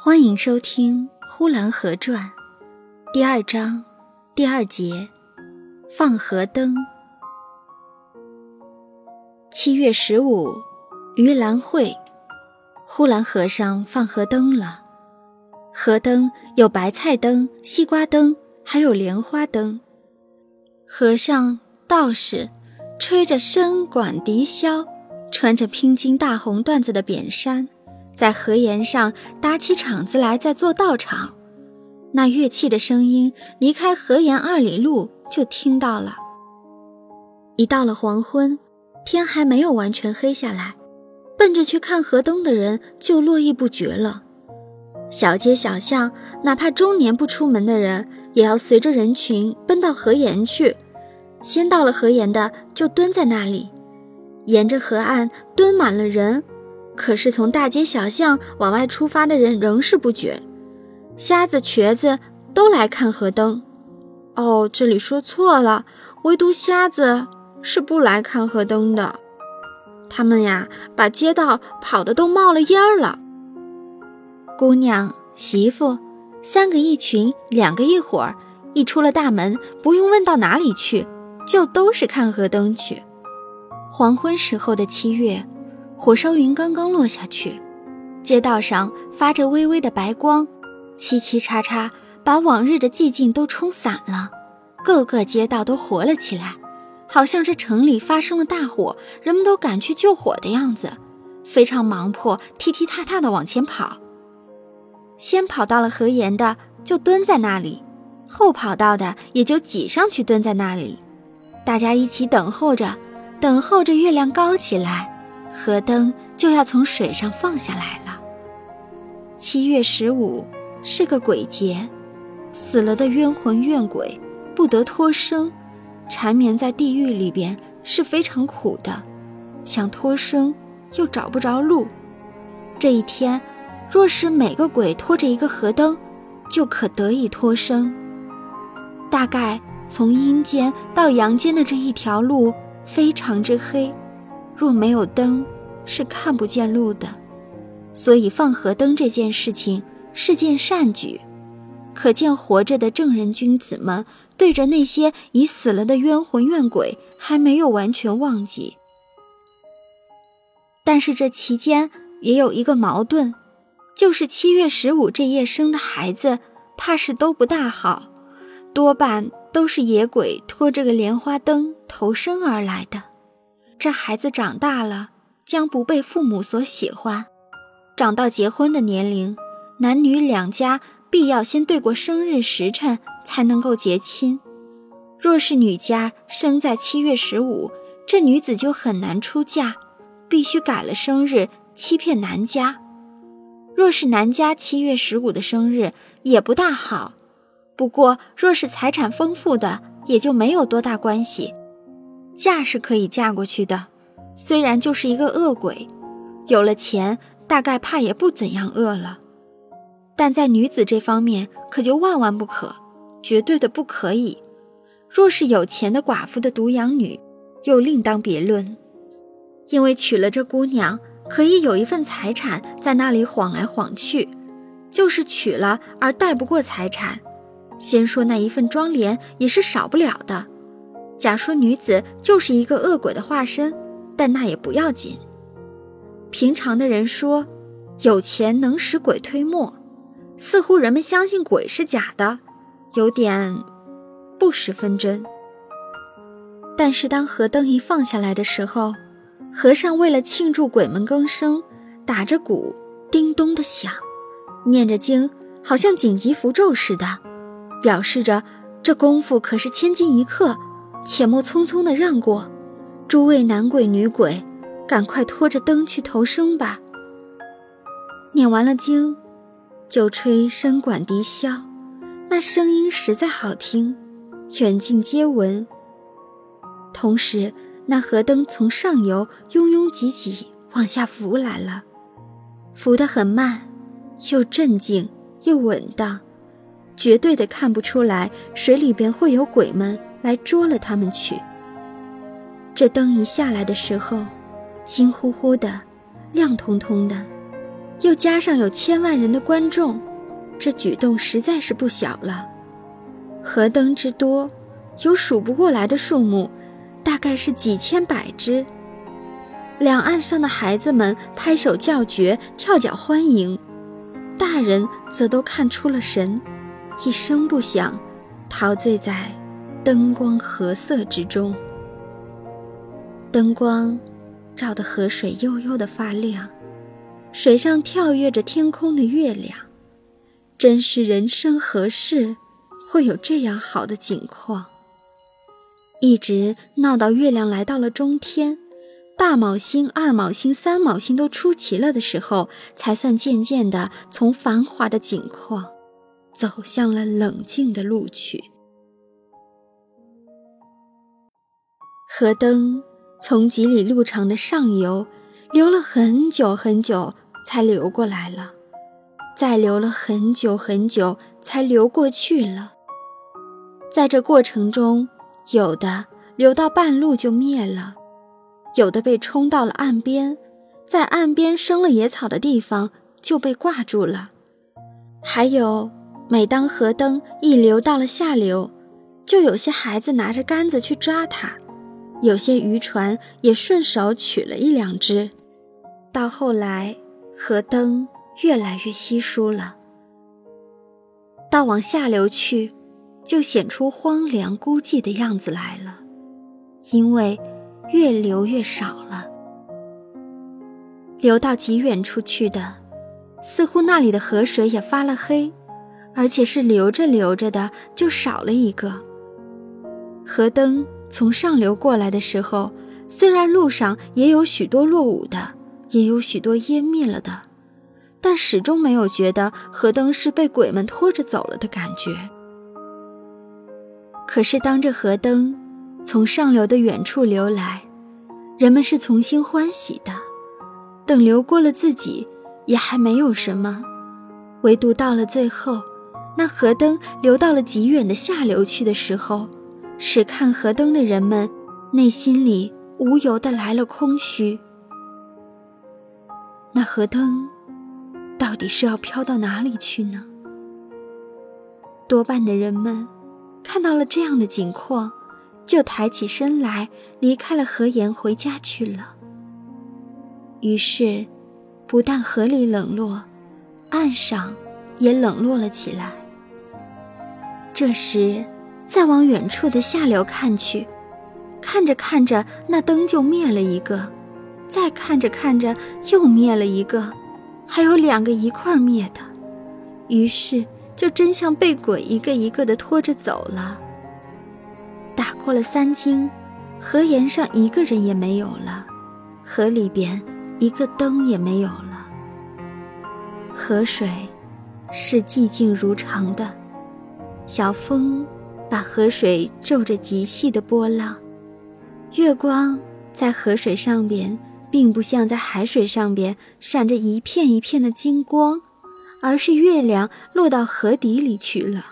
欢迎收听《呼兰河传》第二章第二节放河灯。七月十五，盂兰会，呼兰河上放河灯了。河灯有白菜灯、西瓜灯，还有莲花灯。河上道士吹着笙管笛箫，穿着拼金大红缎子的扁衫。在河沿上搭起场子来，在做道场。那乐器的声音，离开河沿二里路就听到了。一到了黄昏，天还没有完全黑下来，奔着去看河灯的人就络绎不绝了。小街小巷，哪怕中年不出门的人，也要随着人群奔到河沿去。先到了河沿的，就蹲在那里，沿着河岸蹲满了人。可是从大街小巷往外出发的人仍是不绝，瞎子瘸子都来看河灯。哦，这里说错了，唯独瞎子是不来看河灯的。他们呀，把街道跑得都冒了烟了。姑娘、媳妇，三个一群，两个一伙儿，一出了大门，不用问到哪里去，就都是看河灯去。黄昏时候的七月。火烧云刚刚落下去，街道上发着微微的白光，嘁嘁嚓嚓，把往日的寂静都冲散了。各个街道都活了起来，好像这城里发生了大火，人们都赶去救火的样子，非常忙迫，踢踢踏踏的往前跑。先跑到了河沿的就蹲在那里，后跑到的也就挤上去蹲在那里，大家一起等候着，等候着月亮高起来。河灯就要从水上放下来了。七月十五是个鬼节，死了的冤魂怨鬼不得脱生，缠绵在地狱里边是非常苦的，想脱生又找不着路。这一天，若是每个鬼拖着一个河灯，就可得以脱生。大概从阴间到阳间的这一条路非常之黑。若没有灯，是看不见路的，所以放河灯这件事情是件善举，可见活着的正人君子们对着那些已死了的冤魂怨鬼还没有完全忘记。但是这期间也有一个矛盾，就是七月十五这夜生的孩子，怕是都不大好，多半都是野鬼拖着个莲花灯投生而来的。这孩子长大了，将不被父母所喜欢。长到结婚的年龄，男女两家必要先对过生日时辰，才能够结亲。若是女家生在七月十五，这女子就很难出嫁，必须改了生日，欺骗男家。若是男家七月十五的生日，也不大好。不过，若是财产丰富的，也就没有多大关系。嫁是可以嫁过去的，虽然就是一个恶鬼，有了钱，大概怕也不怎样恶了。但在女子这方面，可就万万不可，绝对的不可以。若是有钱的寡妇的独养女，又另当别论，因为娶了这姑娘，可以有一份财产在那里晃来晃去；就是娶了而带不过财产，先说那一份庄莲也是少不了的。假说女子就是一个恶鬼的化身，但那也不要紧。平常的人说，有钱能使鬼推磨，似乎人们相信鬼是假的，有点不十分真。但是当河灯一放下来的时候，和尚为了庆祝鬼门更生，打着鼓，叮咚的响，念着经，好像紧急符咒似的，表示着这功夫可是千金一刻。且莫匆匆的让过，诸位男鬼女鬼，赶快拖着灯去投生吧。念完了经，就吹笙管笛箫，那声音实在好听，远近皆闻。同时，那河灯从上游拥拥挤挤往下浮来了，浮得很慢，又镇静又稳当，绝对的看不出来水里边会有鬼们。来捉了他们去。这灯一下来的时候，金乎乎的，亮通通的，又加上有千万人的观众，这举动实在是不小了。河灯之多，有数不过来的数目，大概是几千百只。两岸上的孩子们拍手叫绝，跳脚欢迎；大人则都看出了神，一声不响，陶醉在灯光和色之中。灯光照得河水悠悠的发亮。水上跳跃着天空的月亮，真是人生何事会有这样好的景况？一直闹到月亮来到了中天，大卯星、二卯星、三卯星都出齐了的时候，才算渐渐的从繁华的景况走向了冷静的路去。河灯从几里路长的上游。流了很久很久，才流过来了；再流了很久很久，才流过去了。在这过程中，有的流到半路就灭了，有的被冲到了岸边，在岸边生了野草的地方就被挂住了。还有，每当河灯一流到了下流，就有些孩子拿着杆子去抓它，有些渔船也顺手取了一两只。到后来，河灯越来越稀疏了。到往下流去，就显出荒凉孤寂的样子来了，因为越流越少了。流到极远处去的，似乎那里的河水也发了黑，而且是流着流着的就少了一个。河灯从上流过来的时候，虽然路上也有许多落伍的。也有许多湮灭了的，但始终没有觉得河灯是被鬼们拖着走了的感觉。可是当这河灯从上流的远处流来，人们是从心欢喜的。等流过了自己，也还没有什么，唯独到了最后，那河灯流到了极远的下流去的时候，使看河灯的人们内心里无由的来了空虚。那河灯到底是要飘到哪里去呢？多半的人们看到了这样的景况，就抬起身来离开了河沿回家去了。于是，不但河里冷落，岸上也冷落了起来。这时，再往远处的下流看去，看着看着，那灯就灭了一个。再看着看着，又灭了一个，还有两个一块灭的，于是就真像被鬼一个一个的拖着走了。打过了三更，河沿上一个人也没有了，河里边一个灯也没有了。河水是寂静如常的，小风把河水皱着极细的波浪，月光在河水上边。并不像在海水上边闪着一片一片的金光，而是月亮落到河底里去了，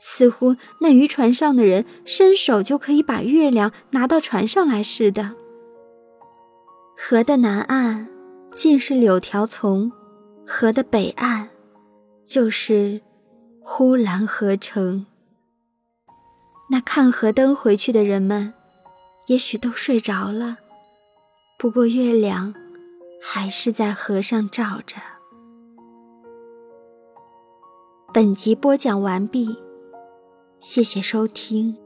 似乎那渔船上的人伸手就可以把月亮拿到船上来似的。河的南岸尽是柳条丛，河的北岸就是呼兰河城。那看河灯回去的人们，也许都睡着了。不过，月亮还是在河上照着。本集播讲完毕，谢谢收听。